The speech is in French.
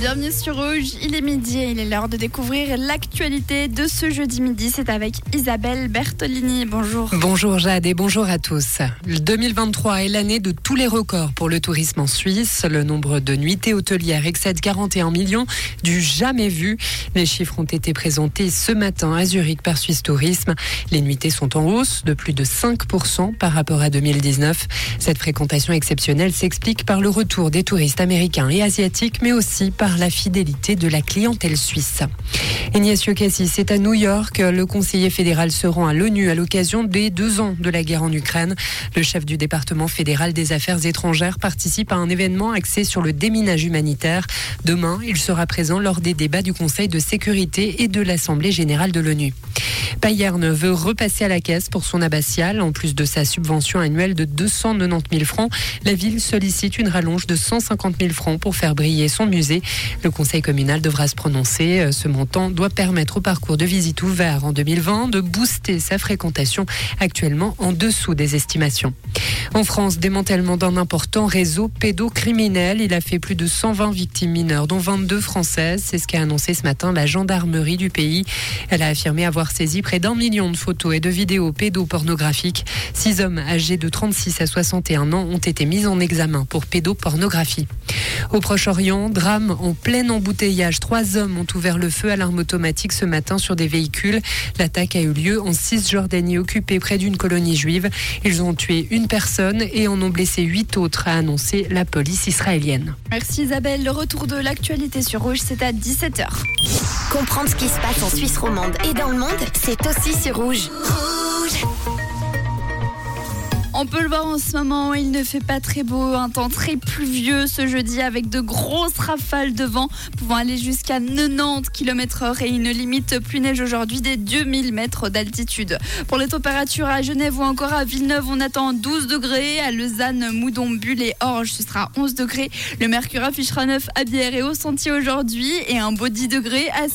Bienvenue sur Rouge, il est midi et il est l'heure de découvrir l'actualité de ce jeudi midi. C'est avec Isabelle Bertolini. Bonjour. Bonjour Jade et bonjour à tous. Le 2023 est l'année de tous les records pour le tourisme en Suisse. Le nombre de nuitées hôtelières excède 41 millions, du jamais vu. Les chiffres ont été présentés ce matin à Zurich par Suisse Tourisme. Les nuitées sont en hausse de plus de 5% par rapport à 2019. Cette fréquentation exceptionnelle s'explique par le retour des touristes américains et asiatiques, mais aussi par la fidélité de la clientèle suisse. Ignacio Cassis est à New York. Le conseiller fédéral se rend à l'ONU à l'occasion des deux ans de la guerre en Ukraine. Le chef du département fédéral des affaires étrangères participe à un événement axé sur le déminage humanitaire. Demain, il sera présent lors des débats du Conseil de sécurité et de l'Assemblée générale de l'ONU. Payerne veut repasser à la caisse pour son abbatiale. En plus de sa subvention annuelle de 290 000 francs, la ville sollicite une rallonge de 150 000 francs pour faire briller son musée. Le conseil communal devra se prononcer. Ce montant doit permettre au parcours de visite ouvert en 2020 de booster sa fréquentation actuellement en dessous des estimations. En France, démantèlement d'un important réseau pédocriminel. Il a fait plus de 120 victimes mineures, dont 22 françaises. C'est ce qu'a annoncé ce matin la gendarmerie du pays. Elle a affirmé avoir saisi près d'un million de photos et de vidéos pédopornographiques. Six hommes âgés de 36 à 61 ans ont été mis en examen pour pédopornographie. Au Proche-Orient, drame en plein embouteillage. Trois hommes ont ouvert le feu à l'arme automatique ce matin sur des véhicules. L'attaque a eu lieu en Cisjordanie, occupée près d'une colonie juive. Ils ont tué une personne et en ont blessé huit autres, a annoncé la police israélienne. Merci Isabelle. Le retour de l'actualité sur Rouge, c'est à 17h. Comprendre ce qui se passe en Suisse romande et dans le monde, c'est aussi sur Rouge. Rouge On peut le voir en ce moment, il ne fait pas très beau, un temps très pluvieux ce jeudi avec de grosses rafales de vent pouvant aller jusqu'à 90 km/h et une limite plus neige aujourd'hui des 2000 mètres d'altitude. Pour les températures à Genève ou encore à Villeneuve, on attend 12 degrés, à Lausanne, Moudon, Bulle et Orge, ce sera 11 degrés. Le mercure affichera 9 à Bière et au Sentier aujourd'hui et un beau 10 degrés à